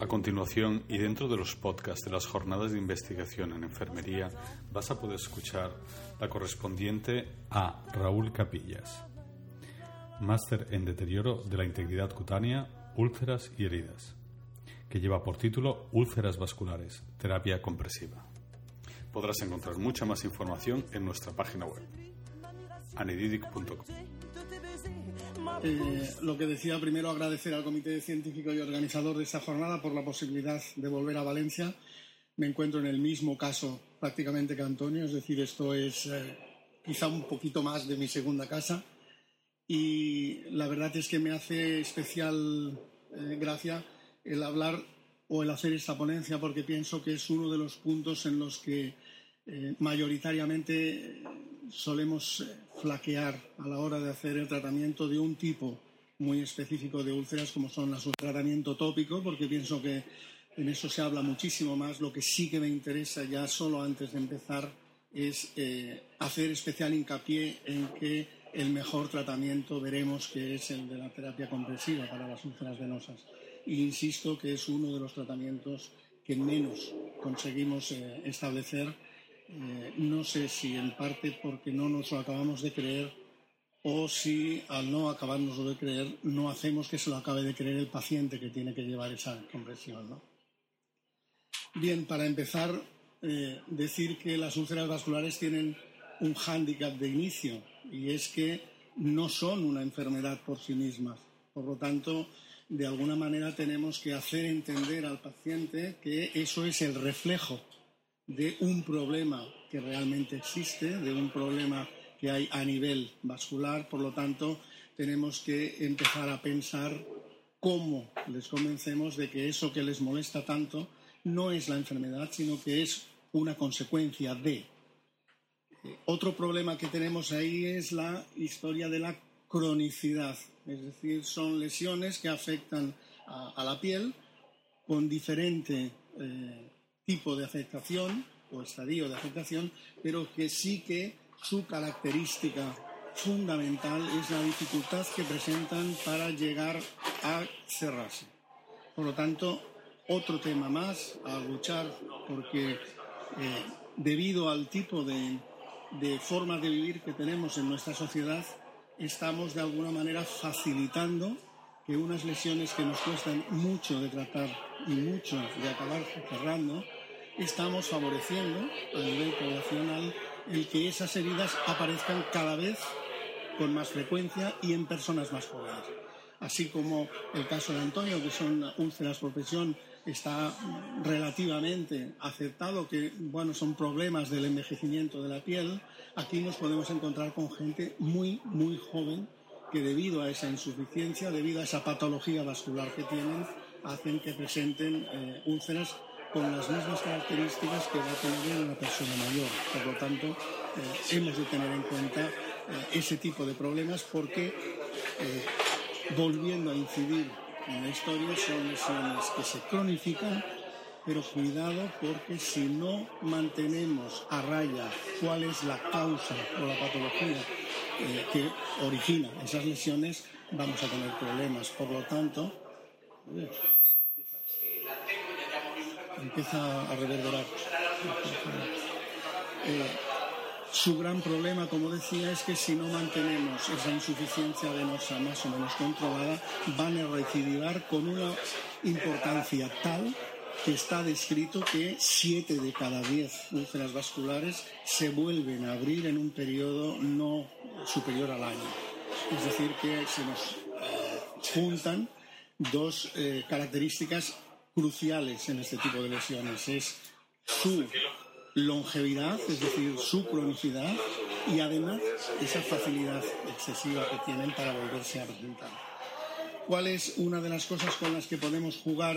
A continuación, y dentro de los podcasts de las jornadas de investigación en enfermería, vas a poder escuchar la correspondiente a Raúl Capillas, máster en deterioro de la integridad cutánea, úlceras y heridas, que lleva por título Úlceras vasculares, terapia compresiva. Podrás encontrar mucha más información en nuestra página web, anedidic.com. Eh, lo que decía primero, agradecer al comité científico y organizador de esta jornada por la posibilidad de volver a Valencia. Me encuentro en el mismo caso prácticamente que Antonio, es decir, esto es eh, quizá un poquito más de mi segunda casa y la verdad es que me hace especial eh, gracia el hablar o el hacer esta ponencia porque pienso que es uno de los puntos en los que mayoritariamente solemos eh, flaquear a la hora de hacer el tratamiento de un tipo muy específico de úlceras como son las tratamiento tópico, porque pienso que en eso se habla muchísimo más. Lo que sí que me interesa ya solo antes de empezar es eh, hacer especial hincapié en que el mejor tratamiento veremos que es el de la terapia compresiva para las úlceras venosas. E insisto que es uno de los tratamientos que menos conseguimos eh, establecer eh, no sé si en parte porque no nos lo acabamos de creer o si al no acabárnoslo de creer no hacemos que se lo acabe de creer el paciente que tiene que llevar esa compresión. Bien, para empezar, eh, decir que las úlceras vasculares tienen un hándicap de inicio y es que no son una enfermedad por sí mismas. Por lo tanto, de alguna manera tenemos que hacer entender al paciente que eso es el reflejo de un problema que realmente existe, de un problema que hay a nivel vascular. Por lo tanto, tenemos que empezar a pensar cómo les convencemos de que eso que les molesta tanto no es la enfermedad, sino que es una consecuencia de. Otro problema que tenemos ahí es la historia de la cronicidad, es decir, son lesiones que afectan a, la piel con diferente eh, tipo de afectación o estadio de afectación, pero que sí que su característica fundamental es la dificultad que presentan para llegar a cerrarse. Por lo tanto, otro tema más a luchar porque eh, debido al tipo de, de formas de vivir que tenemos en nuestra sociedad, estamos de alguna manera facilitando que unas lesiones que nos cuestan mucho de tratar y mucho de acabar cerrando, estamos favoreciendo a nivel poblacional el que esas heridas aparezcan cada vez con más frecuencia y en personas más jóvenes. Así como el caso de Antonio, que son úlceras por presión, está relativamente aceptado que bueno, son problemas del envejecimiento de la piel, aquí nos podemos encontrar con gente muy, muy joven que debido a esa insuficiencia, debido a esa patología vascular que tienen, hacen que presenten eh, úlceras con las mismas características que va a tener una persona mayor. Por lo tanto, eh, hemos de tener en cuenta eh, ese tipo de problemas porque, volviendo a incidir en la historia, son lesiones que se cronifican, pero cuidado porque si no mantenemos a raya cuál es la causa o la patología eh, que origina esas lesiones, vamos a tener problemas. Por lo tanto, empieza a reverberar. Eh, su gran problema, como decía, es que si no mantenemos esa insuficiencia venosa más o menos controlada, van a recidivar con una importancia tal que está descrito que 7 de cada 10 úlceras vasculares se vuelven a abrir en un periodo no superior al año. Es decir, que se nos eh, juntan dos eh, características cruciales en este tipo de lesiones. Es su longevidad, es decir, su cronicidad y además esa facilidad excesiva que tienen para volverse a presentar. ¿Cuál es una de las cosas con las que podemos jugar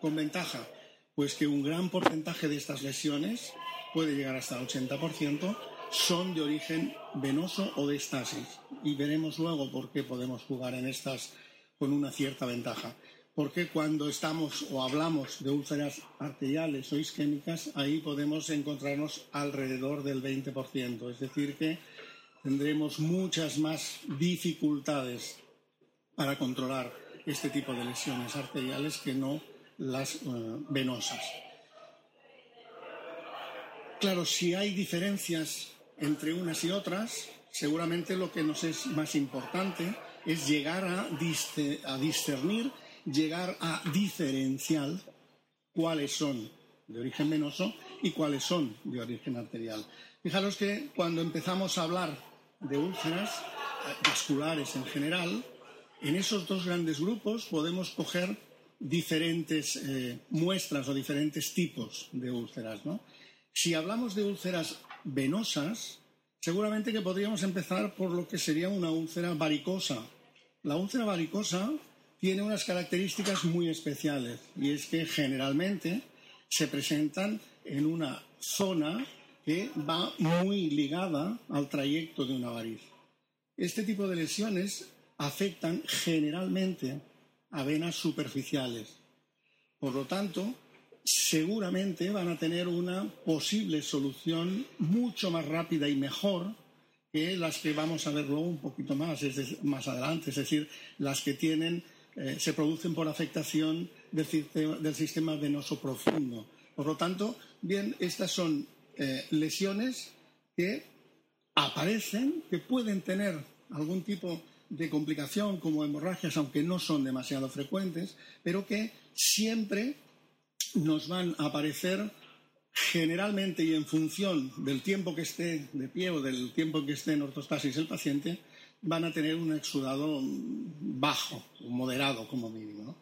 con ventaja? Pues que un gran porcentaje de estas lesiones, puede llegar hasta el 80%, son de origen venoso o de estasis. Y veremos luego por qué podemos jugar en estas con una cierta ventaja. Porque cuando estamos o hablamos de úlceras arteriales o isquémicas, ahí podemos encontrarnos alrededor del 20%. Es decir, que tendremos muchas más dificultades para controlar este tipo de lesiones arteriales que no las eh, venosas. Claro, si hay diferencias entre unas y otras, seguramente lo que nos es más importante es llegar a, discernir, llegar a diferenciar cuáles son de origen venoso y cuáles son de origen arterial. Fijaros que cuando empezamos a hablar de úlceras vasculares en general, en esos dos grandes grupos podemos coger diferentes eh, muestras o diferentes tipos de úlceras. Si hablamos de úlceras venosas, seguramente que podríamos empezar por lo que sería una úlcera varicosa. La úlcera varicosa tiene unas características muy especiales y es que generalmente se presentan en una zona que va muy ligada al trayecto de una variz. Este tipo de lesiones afectan generalmente a venas superficiales. Por lo tanto, seguramente van a tener una posible solución mucho más rápida y mejor que las que vamos a ver luego un poquito más, más adelante, es decir, las que tienen, eh, se producen por afectación del sistema, venoso profundo. Por lo tanto, bien, estas son eh, lesiones que aparecen, que pueden tener algún tipo de complicación como hemorragias, aunque no son demasiado frecuentes, pero que siempre nos van a aparecer generalmente y en función del tiempo que esté de pie o del tiempo que esté en ortostasis el paciente, van a tener un exudado bajo, moderado como mínimo.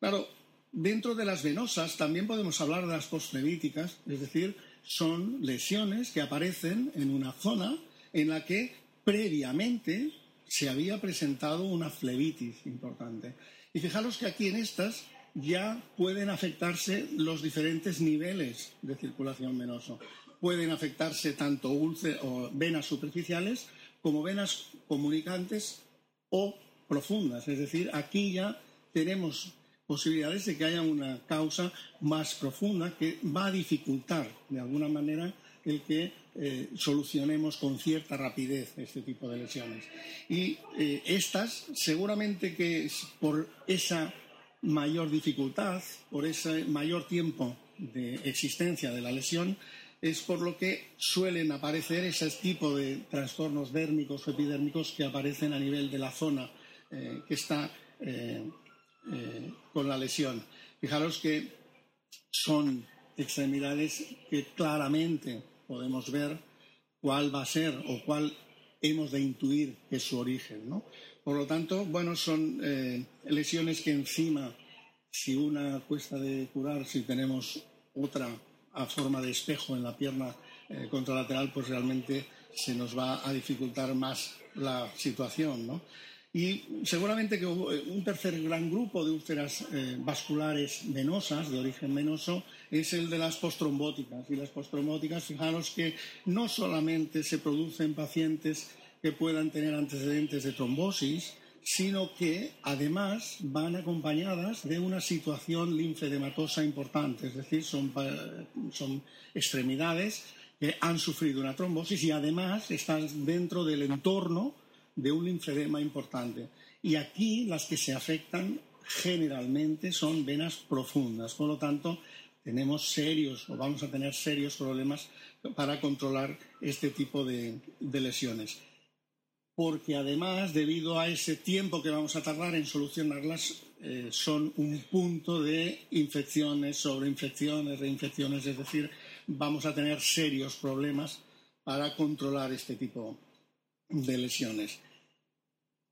Claro, dentro de las venosas también podemos hablar de las postflevíticas, es decir, son lesiones que aparecen en una zona en la que previamente se había presentado una flebitis importante. Y fijaros que aquí en estas ya pueden afectarse los diferentes niveles de circulación venoso. Pueden afectarse tanto o venas superficiales como venas comunicantes o profundas. Es decir, aquí ya tenemos posibilidades de que haya una causa más profunda que va a dificultar de alguna manera el que eh, solucionemos con cierta rapidez este tipo de lesiones. Y eh, estas, seguramente que por esa mayor dificultad, por ese mayor tiempo de existencia de la lesión, es por lo que suelen aparecer ese tipo de trastornos dérmicos o epidérmicos que aparecen a nivel de la zona eh, que está con la lesión. Fijaros que son extremidades que claramente podemos ver cuál va a ser o cuál hemos de intuir que es su origen. ¿no? Por lo tanto, bueno, son eh, lesiones que encima, si una cuesta de curar, si tenemos otra a forma de espejo en la pierna eh, contralateral, pues realmente se nos va a dificultar más la situación. ¿no? Y seguramente que un tercer gran grupo de úlceras eh, vasculares venosas, de origen venoso, es el de las postrombóticas. Y las postrombóticas, fijaros que no solamente se producen pacientes que puedan tener antecedentes de trombosis, sino que además van acompañadas de una situación linfedematosa importante, es decir, son, extremidades que han sufrido una trombosis y además están dentro del entorno de un linfedema importante. Y aquí las que se afectan generalmente son venas profundas. Por lo tanto, tenemos serios o vamos a tener serios problemas para controlar este tipo de, lesiones. Porque además, debido a ese tiempo que vamos a tardar en solucionarlas, eh, son un punto de infecciones, sobreinfecciones, reinfecciones, es decir, vamos a tener serios problemas para controlar este tipo de lesiones.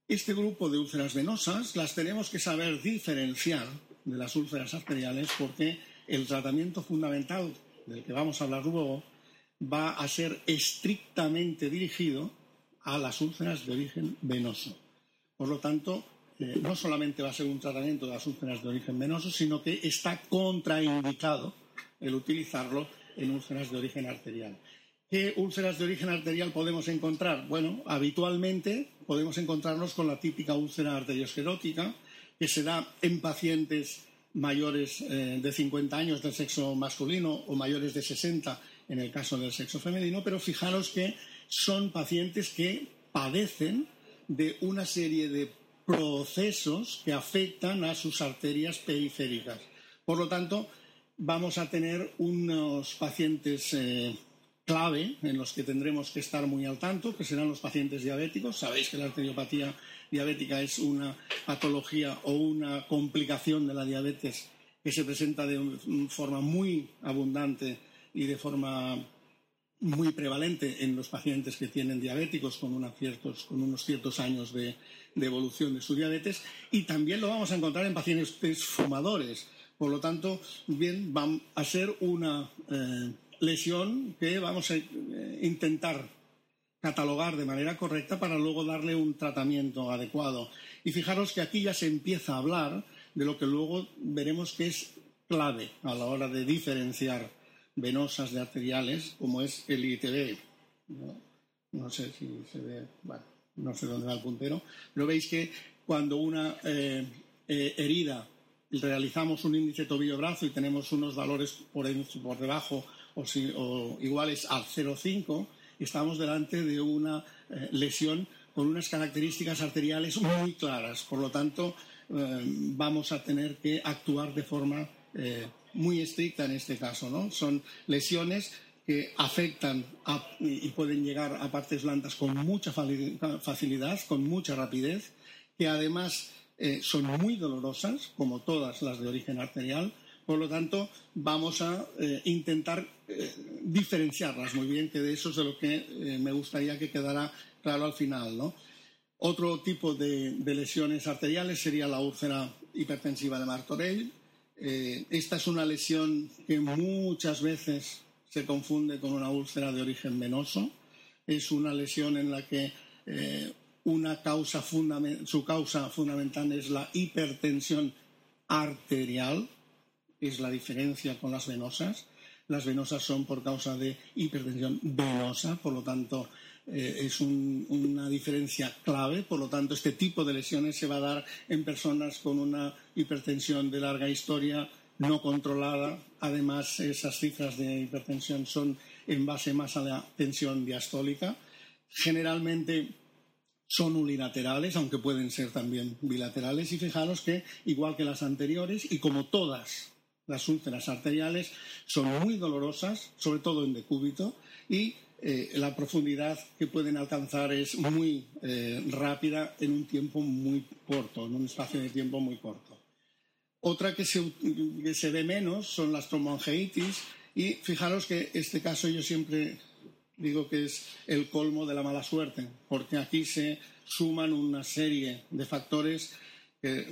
Este grupo de úlceras venosas las tenemos que saber diferenciar de las úlceras arteriales porque el tratamiento fundamental del que vamos a hablar luego va a ser estrictamente dirigido a las úlceras de origen venoso. Por lo tanto, eh, no solamente va a ser un tratamiento de las úlceras de origen venoso, sino que está contraindicado el utilizarlo en úlceras de origen arterial. ¿Qué úlceras de origen arterial podemos encontrar? Bueno, habitualmente podemos encontrarnos con la típica úlcera arteriosclerótica, que se da en pacientes mayores eh, de 50 años del sexo masculino o mayores de 60 en el caso del sexo femenino, pero fijaros que son pacientes que padecen de una serie de procesos que afectan a sus arterias periféricas. Por lo tanto, vamos a tener unos pacientes eh, clave en los que tendremos que estar muy al tanto, que serán los pacientes diabéticos. Sabéis que la arteriopatía diabética es una patología o una complicación de la diabetes que se presenta de forma muy abundante y de forma muy prevalente en los pacientes que tienen diabéticos con, unos ciertos, años de, evolución de su diabetes y también lo vamos a encontrar en pacientes fumadores. Por lo tanto, bien, va a ser una eh, lesión que vamos a eh, intentar catalogar de manera correcta para luego darle un tratamiento adecuado. Y fijaros que aquí ya se empieza a hablar de lo que luego veremos que es clave a la hora de diferenciar venosas de arteriales, como es el ITB. No, sé si se ve, bueno, no sé dónde va el puntero, pero veis que cuando una eh, eh, herida realizamos un índice tobillo-brazo y tenemos unos valores por, por debajo o, iguales al 0,5, estamos delante de una eh, lesión con unas características arteriales muy claras. Por lo tanto, vamos a tener que actuar de forma muy estricta en este caso. ¿no? Son lesiones que afectan y pueden llegar a partes blandas con mucha facilidad, con mucha rapidez, que además son muy dolorosas, como todas las de origen arterial, por lo tanto, vamos a eh, intentar eh, diferenciarlas muy bien, que de eso es de lo que eh, me gustaría que quedara claro al final. Otro tipo de, lesiones arteriales sería la úlcera hipertensiva de Martorell. Esta es una lesión que muchas veces se confunde con una úlcera de origen venoso. Es una lesión en la que su causa fundamental es la hipertensión arterial es la diferencia con las venosas. Las venosas son por causa de hipertensión venosa, por lo tanto eh, es una diferencia clave. Por lo tanto, este tipo de lesiones se va a dar en personas con una hipertensión de larga historia no controlada. Además, esas cifras de hipertensión son en base más a la tensión diastólica. Generalmente son unilaterales, aunque pueden ser también bilaterales. Y fijaros que, igual que las anteriores, y como todas las úlceras arteriales son muy dolorosas, sobre todo en decúbito, y eh, la profundidad que pueden alcanzar es muy eh, rápida en un tiempo muy corto, en un espacio de tiempo muy corto. Otra que se, que se ve menos son las tromboangeitis y fijaros que este caso yo siempre digo que es el colmo de la mala suerte, porque aquí se suman una serie de factores que,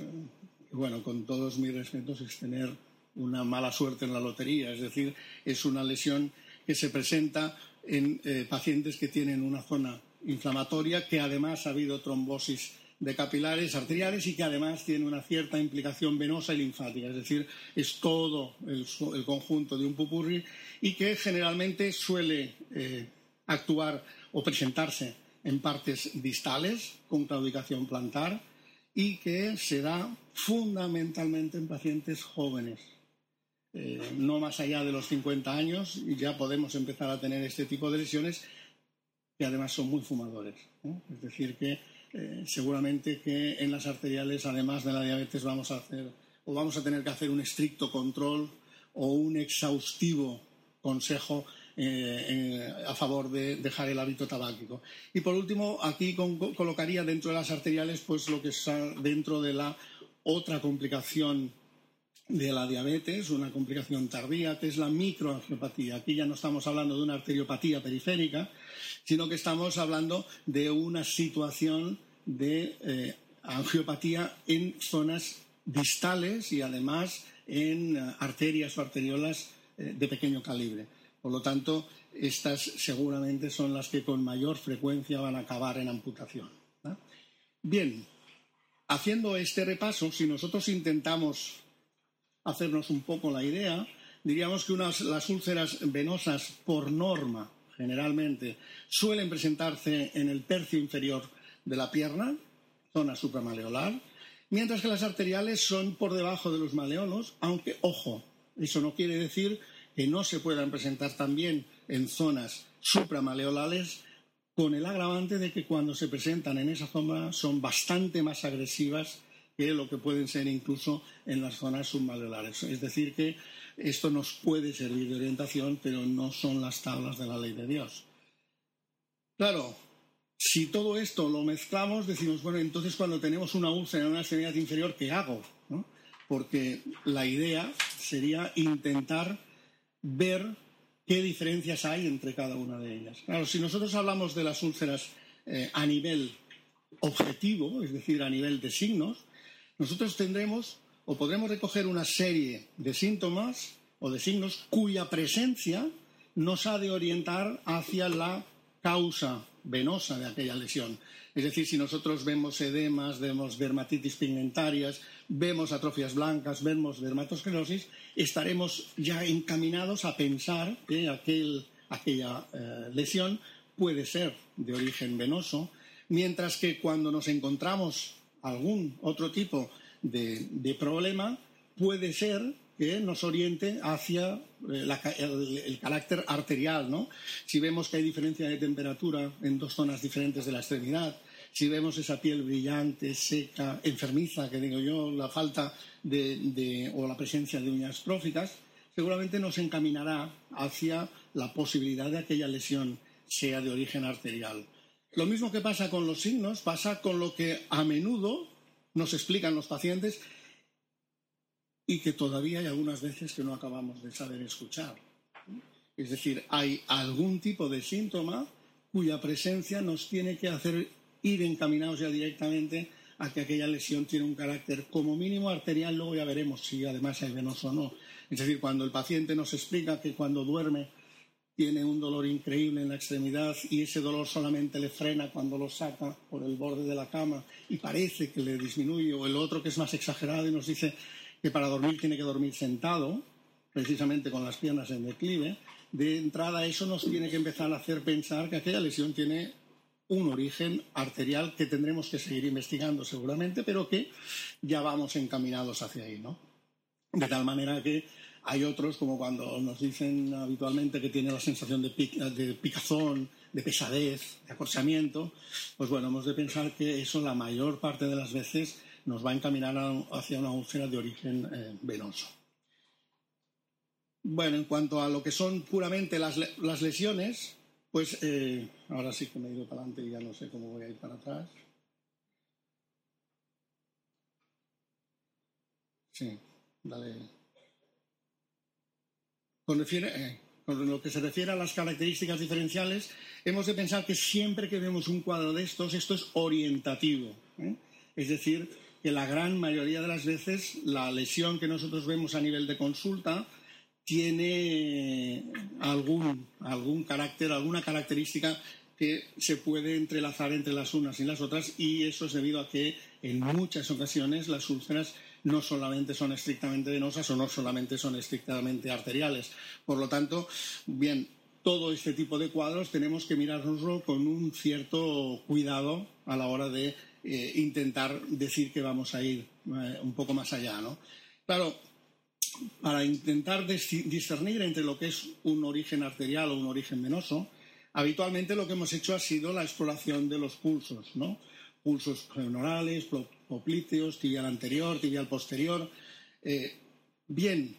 bueno, con todos mis respetos, es tener una mala suerte en la lotería, es decir, es una lesión que se presenta en eh, pacientes que tienen una zona inflamatoria, que además ha habido trombosis de capilares arteriales y que además tiene una cierta implicación venosa y linfática, es decir, es todo el, conjunto de un pupurri y que generalmente suele eh, actuar o presentarse en partes distales con claudicación plantar y que se da fundamentalmente en pacientes jóvenes. Eh, no más allá de los 50 años, y ya podemos empezar a tener este tipo de lesiones que además son muy fumadores. Es decir, que eh, seguramente que en las arteriales, además de la diabetes, vamos a hacer o vamos a tener que hacer un estricto control o un exhaustivo consejo eh, a favor de dejar el hábito tabáquico. Y por último, aquí colocaría dentro de las arteriales pues lo que está dentro de la otra complicación de la diabetes, una complicación tardía, que es la microangiopatía. Aquí ya no estamos hablando de una arteriopatía periférica, sino que estamos hablando de una situación de eh, angiopatía en zonas distales y además en eh, arterias o arteriolas eh, de pequeño calibre. Por lo tanto, estas seguramente son las que con mayor frecuencia van a acabar en amputación. Bien, haciendo este repaso, si nosotros intentamos hacernos un poco la idea, diríamos que las úlceras venosas por norma, generalmente, suelen presentarse en el tercio inferior de la pierna, zona supramaleolar, mientras que las arteriales son por debajo de los maleolos, aunque, ojo, eso no quiere decir que no se puedan presentar también en zonas supramaleolales con el agravante de que cuando se presentan en esa zona son bastante más agresivas que lo que pueden ser incluso en las zonas submalolares. Es decir, que esto nos puede servir de orientación, pero no son las tablas de la ley de Dios. Claro, si todo esto lo mezclamos, decimos, bueno, entonces cuando tenemos una úlcera en una extremidad inferior, ¿qué hago? Porque la idea sería intentar ver qué diferencias hay entre cada una de ellas. Claro, si nosotros hablamos de las úlceras eh, a nivel objetivo, es decir, a nivel de signos, nosotros tendremos o podremos recoger una serie de síntomas o de signos cuya presencia nos ha de orientar hacia la causa venosa de aquella lesión. Es decir, si nosotros vemos edemas, vemos dermatitis pigmentarias, vemos atrofias blancas, vemos dermatosclerosis, estaremos ya encaminados a pensar que aquella eh, lesión puede ser de origen venoso, mientras que cuando nos encontramos algún otro tipo de problema, puede ser que nos oriente hacia eh, el, carácter arterial, ¿no? Si vemos que hay diferencia de temperatura en dos zonas diferentes de la extremidad, si vemos esa piel brillante, seca, enfermiza, que digo yo, la falta de, o la presencia de uñas tróficas, seguramente nos encaminará hacia la posibilidad de aquella lesión sea de origen arterial. Lo mismo que pasa con los signos, pasa con lo que a menudo nos explican los pacientes y que todavía hay algunas veces que no acabamos de saber escuchar. Es decir, hay algún tipo de síntoma cuya presencia nos tiene que hacer ir encaminados ya directamente a que aquella lesión tiene un carácter como mínimo arterial, luego ya veremos si además hay venoso o no. Es decir, cuando el paciente nos explica que cuando duerme tiene un dolor increíble en la extremidad y ese dolor solamente le frena cuando lo saca por el borde de la cama y parece que le disminuye, o el otro que es más exagerado y nos dice que para dormir tiene que dormir sentado, precisamente con las piernas en declive, de entrada eso nos tiene que empezar a hacer pensar que aquella lesión tiene un origen arterial que tendremos que seguir investigando seguramente, pero que ya vamos encaminados hacia ahí, ¿no? De tal manera que hay otros, como cuando nos dicen habitualmente que tiene la sensación de, picazón, de pesadez, de acorsamiento, pues bueno, hemos de pensar que eso la mayor parte de las veces nos va a encaminar hacia una úlcera de origen eh, venoso. Bueno, en cuanto a lo que son puramente las, lesiones, pues eh, ahora sí que me he ido para adelante y ya no sé cómo voy a ir para atrás. Sí, dale. Con, eh, lo que se refiere a las características diferenciales, hemos de pensar que siempre que vemos un cuadro de estos, esto es orientativo. Es decir, que la gran mayoría de las veces la lesión que nosotros vemos a nivel de consulta tiene algún, algún carácter, alguna característica que se puede entrelazar entre las unas y las otras y eso es debido a que en muchas ocasiones las úlceras no solamente son estrictamente venosas o no solamente son estrictamente arteriales. Por lo tanto, bien, todo este tipo de cuadros tenemos que mirárnoslo con un cierto cuidado a la hora de eh, intentar decir que vamos a ir eh, un poco más allá, ¿no? Claro, para intentar discernir entre lo que es un origen arterial o un origen venoso, habitualmente lo que hemos hecho ha sido la exploración de los pulsos, ¿no? Pulsos femoral, poplíteos, tibial anterior, tibial posterior. Eh, bien,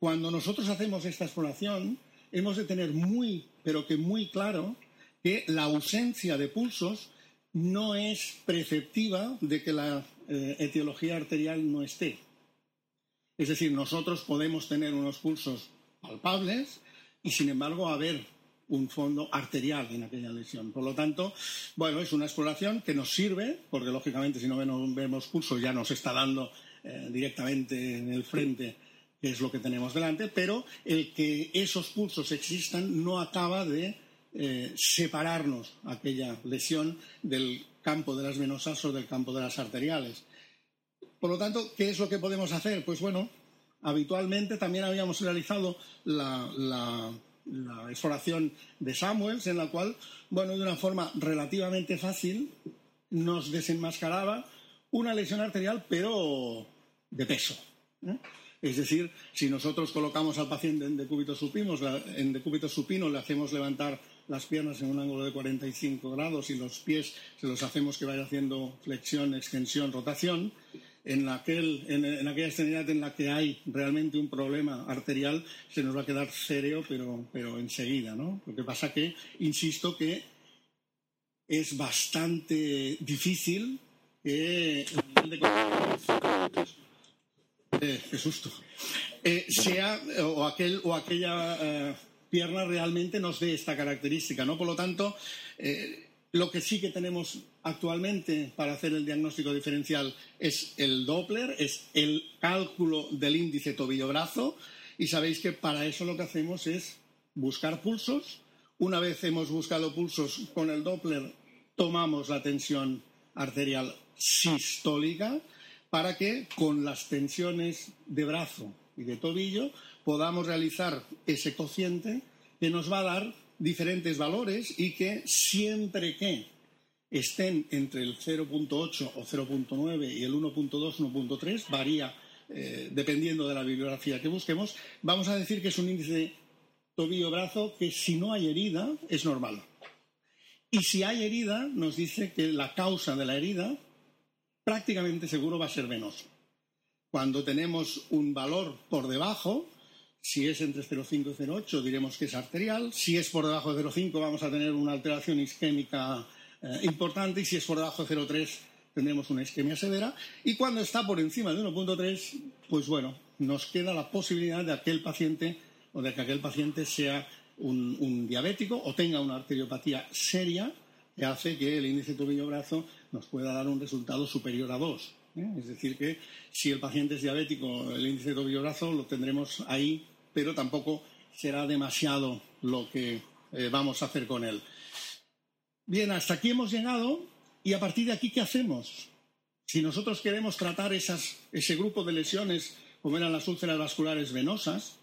cuando nosotros hacemos esta exploración, hemos de tener muy, pero que muy claro, que la ausencia de pulsos no es preceptiva de que la eh, etiología arterial no esté. Es decir, nosotros podemos tener unos pulsos palpables y, sin embargo, haber un fondo arterial en aquella lesión. Por lo tanto, bueno, es una exploración que nos sirve, porque lógicamente si no vemos pulsos ya nos está dando eh, directamente en el frente qué es lo que tenemos delante, pero el que esos pulsos existan no acaba de eh, separarnos aquella lesión del campo de las venosas o del campo de las arteriales. Por lo tanto, ¿qué es lo que podemos hacer? Pues bueno, habitualmente también habíamos realizado la, exploración de Samuels, en la cual, bueno, de una forma relativamente fácil, nos desenmascaraba una lesión arterial, pero de peso. ¿eh? Es decir, si nosotros colocamos al paciente en decúbito supino, en decúbito supino le hacemos levantar las piernas en un ángulo de 45 grados y los pies se los hacemos que vaya haciendo flexión, extensión, rotación, en, aquel, en, aquella extremidad en la que hay realmente un problema arterial, se nos va a quedar céreo, pero, pero enseguida, ¿no? Lo que pasa que, insisto, que es bastante difícil que el nivel de eh, qué susto, eh, sea o, aquel, o aquella eh, pierna realmente nos dé esta característica, ¿no? Por lo tanto, eh, lo que sí que tenemos actualmente para hacer el diagnóstico diferencial es el Doppler, es el cálculo del índice tobillo-brazo y sabéis que para eso lo que hacemos es buscar pulsos. Una vez hemos buscado pulsos con el Doppler, tomamos la tensión arterial sistólica para que con las tensiones de brazo y de tobillo podamos realizar ese cociente que nos va a dar diferentes valores y que siempre que estén entre el 0.8 o 0.9 y el 1.2, 1.3, varía eh, dependiendo de la bibliografía que busquemos, vamos a decir que es un índice tobillo-brazo que si no hay herida es normal. Y si hay herida, nos dice que la causa de la herida prácticamente seguro va a ser venoso. Cuando tenemos un valor por debajo, si es entre 0,5 y 0,8 diremos que es arterial. Si es por debajo de 0,5 vamos a tener una alteración isquémica eh, importante y si es por debajo de 0,3 tendremos una isquemia severa. Y cuando está por encima de 1,3, pues bueno, nos queda la posibilidad de aquel paciente o de que aquel paciente sea un, diabético o tenga una arteriopatía seria que hace que el índice tobillo-brazo nos pueda dar un resultado superior a 2. ¿eh? Es decir, que si el paciente es diabético, el índice tobillo-brazo lo tendremos ahí pero tampoco será demasiado lo que eh, vamos a hacer con él. Bien, hasta aquí hemos llegado y a partir de aquí, ¿qué hacemos? Si nosotros queremos tratar ese grupo de lesiones, como eran las úlceras vasculares venosas,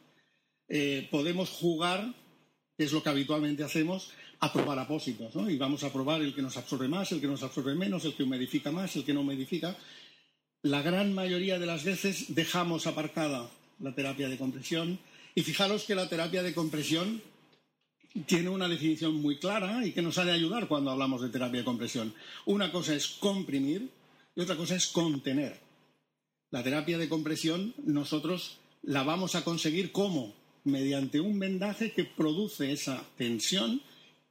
eh, podemos jugar, que es lo que habitualmente hacemos, a probar apósitos. ¿no? Y vamos a probar el que nos absorbe más, el que nos absorbe menos, el que humidifica más, el que no humidifica. La gran mayoría de las veces dejamos aparcada la terapia de compresión y fijaros que la terapia de compresión tiene una definición muy clara y que nos ha de ayudar cuando hablamos de terapia de compresión. Una cosa es comprimir y otra cosa es contener. La terapia de compresión nosotros la vamos a conseguir como mediante un vendaje que produce esa tensión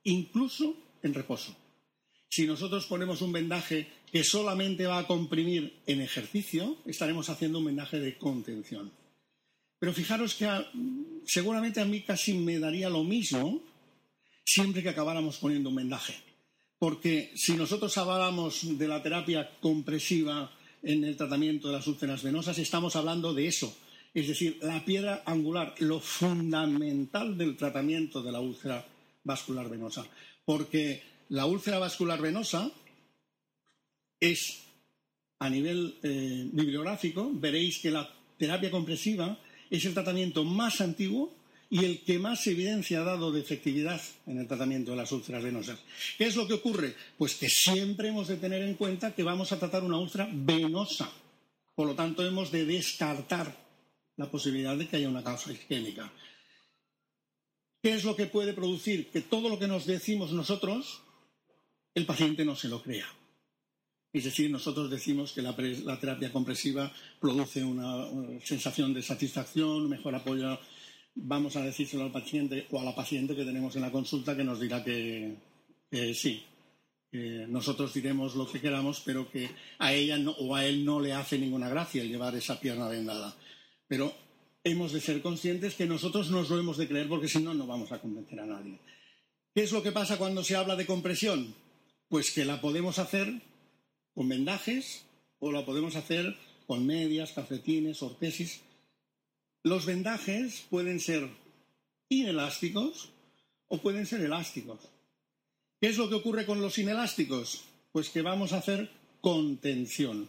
incluso en reposo. Si nosotros ponemos un vendaje que solamente va a comprimir en ejercicio, estaremos haciendo un vendaje de contención. Pero fijaros que seguramente a mí casi me daría lo mismo siempre que acabáramos poniendo un vendaje. Porque si nosotros habláramos de la terapia compresiva en el tratamiento de las úlceras venosas, estamos hablando de eso. Es decir, la piedra angular, lo fundamental del tratamiento de la úlcera vascular venosa. Porque la úlcera vascular venosa es, a nivel eh, bibliográfico, veréis que la terapia compresiva es el tratamiento más antiguo y el que más evidencia ha dado de efectividad en el tratamiento de las úlceras venosas. ¿Qué es lo que ocurre? Pues que siempre hemos de tener en cuenta que vamos a tratar una úlcera venosa. Por lo tanto, hemos de descartar la posibilidad de que haya una causa isquémica. ¿Qué es lo que puede producir? Que todo lo que nos decimos nosotros, el paciente no se lo crea. Es decir, nosotros decimos que la, terapia compresiva produce una, sensación de satisfacción, mejor apoyo. Vamos a decírselo al paciente o a la paciente que tenemos en la consulta que nos dirá que, sí, nosotros diremos lo que queramos, pero que a ella o a él no le hace ninguna gracia el llevar esa pierna vendada. Pero hemos de ser conscientes que nosotros nos lo hemos de creer porque si no, no vamos a convencer a nadie. ¿Qué es lo que pasa cuando se habla de compresión? Pues que la podemos hacer con vendajes o lo podemos hacer con medias, calcetines, ortesis. Los vendajes pueden ser inelásticos o pueden ser elásticos. ¿Qué es lo que ocurre con los inelásticos? Pues que vamos a hacer contención.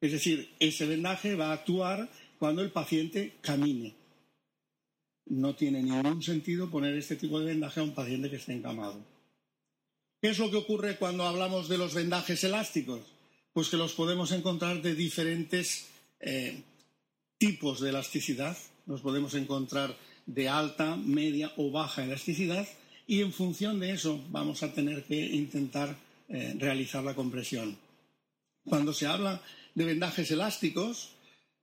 Es decir, ese vendaje va a actuar cuando el paciente camine. No tiene ningún sentido poner este tipo de vendaje a un paciente que esté encamado. ¿Qué es lo que ocurre cuando hablamos de los vendajes elásticos? Pues que los podemos encontrar de diferentes eh, tipos de elasticidad. Los podemos encontrar de alta, media o baja elasticidad y en función de eso vamos a tener que intentar eh, realizar la compresión. Cuando se habla de vendajes elásticos,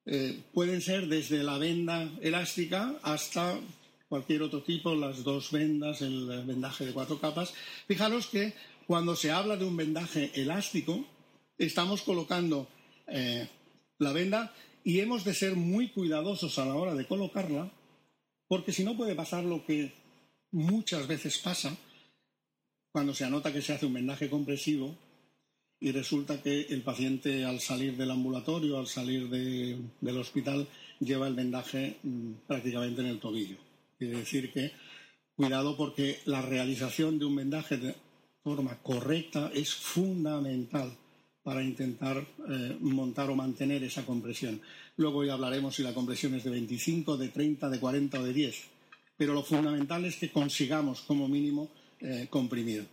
eh, pueden ser desde la venda elástica hasta cualquier otro tipo, las dos vendas, el vendaje de cuatro capas. Fijaros que cuando se habla de un vendaje elástico, estamos colocando eh, la venda y hemos de ser muy cuidadosos a la hora de colocarla, porque si no puede pasar lo que muchas veces pasa cuando se anota que se hace un vendaje compresivo y resulta que el paciente al salir del ambulatorio, al salir del hospital, lleva el vendaje mm, prácticamente en el tobillo. Quiere decir que cuidado porque la realización de un vendaje de forma correcta es fundamental para intentar eh, montar o mantener esa compresión. Luego ya hablaremos si la compresión es de 25, de 30, de 40 o de 10. Pero lo fundamental es que consigamos como mínimo eh, comprimir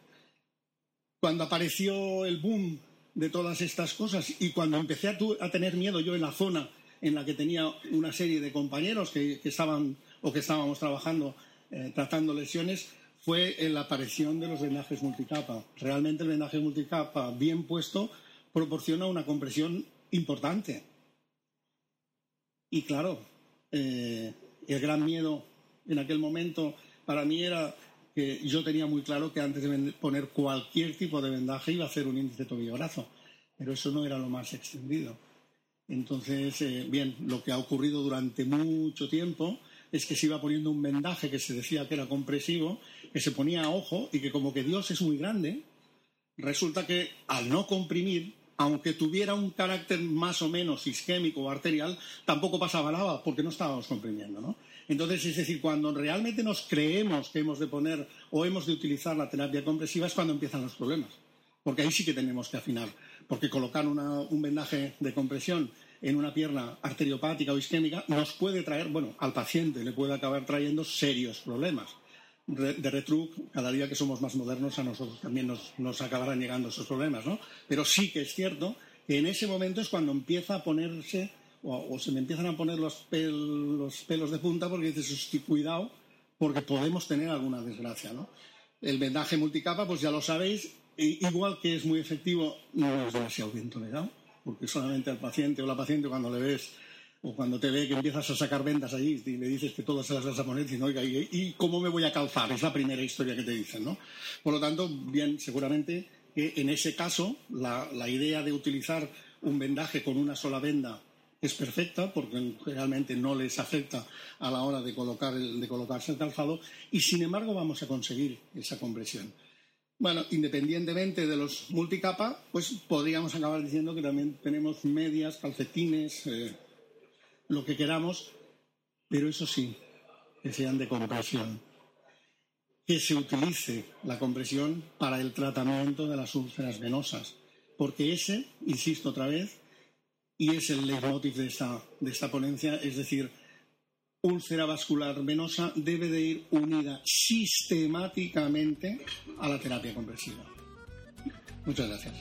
cuando apareció el boom de todas estas cosas y cuando empecé a, tener miedo yo en la zona en la que tenía una serie de compañeros que, estaban o que estábamos trabajando eh, tratando lesiones, fue la aparición de los vendajes multicapa. Realmente el vendaje multicapa bien puesto proporciona una compresión importante. Y claro, eh, el gran miedo en aquel momento para mí era que yo tenía muy claro que antes de poner cualquier tipo de vendaje iba a hacer un índice tobillo-brazo, pero eso no era lo más extendido. Entonces, eh, bien, lo que ha ocurrido durante mucho tiempo es que se iba poniendo un vendaje que se decía que era compresivo, que se ponía a ojo y que como que Dios es muy grande, resulta que al no comprimir, aunque tuviera un carácter más o menos isquémico o arterial, tampoco pasaba nada porque no estábamos comprimiendo, ¿no? Entonces, es decir, cuando realmente nos creemos que hemos de poner o hemos de utilizar la terapia compresiva es cuando empiezan los problemas. Porque ahí sí que tenemos que afinar. Porque colocar un vendaje de compresión en una pierna arteriopática o isquémica nos puede traer, bueno, al paciente le puede acabar trayendo serios problemas. De retruc, cada día que somos más modernos, a nosotros también nos, nos acabarán llegando esos problemas, ¿no? Pero sí que es cierto que en ese momento es cuando empieza a ponerse o, se me empiezan a poner los, pelos de punta porque dices, cuidado, porque podemos tener alguna desgracia, ¿no? El vendaje multicapa, pues ya lo sabéis, igual que es muy efectivo, no es demasiado bien tolerado, porque solamente al paciente o la paciente cuando le ves o cuando te ve que empiezas a sacar vendas allí y le dices que todas se las vas a poner, dicen, oiga, ¿y, cómo me voy a calzar? Es la primera historia que te dicen, ¿no? Por lo tanto, bien, seguramente que en ese caso la, idea de utilizar un vendaje con una sola venda es perfecta porque realmente no les afecta a la hora de, colocar de colocarse el calzado y sin embargo vamos a conseguir esa compresión. Bueno, independientemente de los multicapa, pues podríamos acabar diciendo que también tenemos medias, calcetines, eh, lo que queramos, pero eso sí, que sean de compresión. Que se utilice la compresión para el tratamiento de las úlceras venosas, porque ese, insisto otra vez, y es el leitmotiv de esta, de esta ponencia, es decir, úlcera vascular venosa debe de ir unida sistemáticamente a la terapia compresiva. Muchas gracias.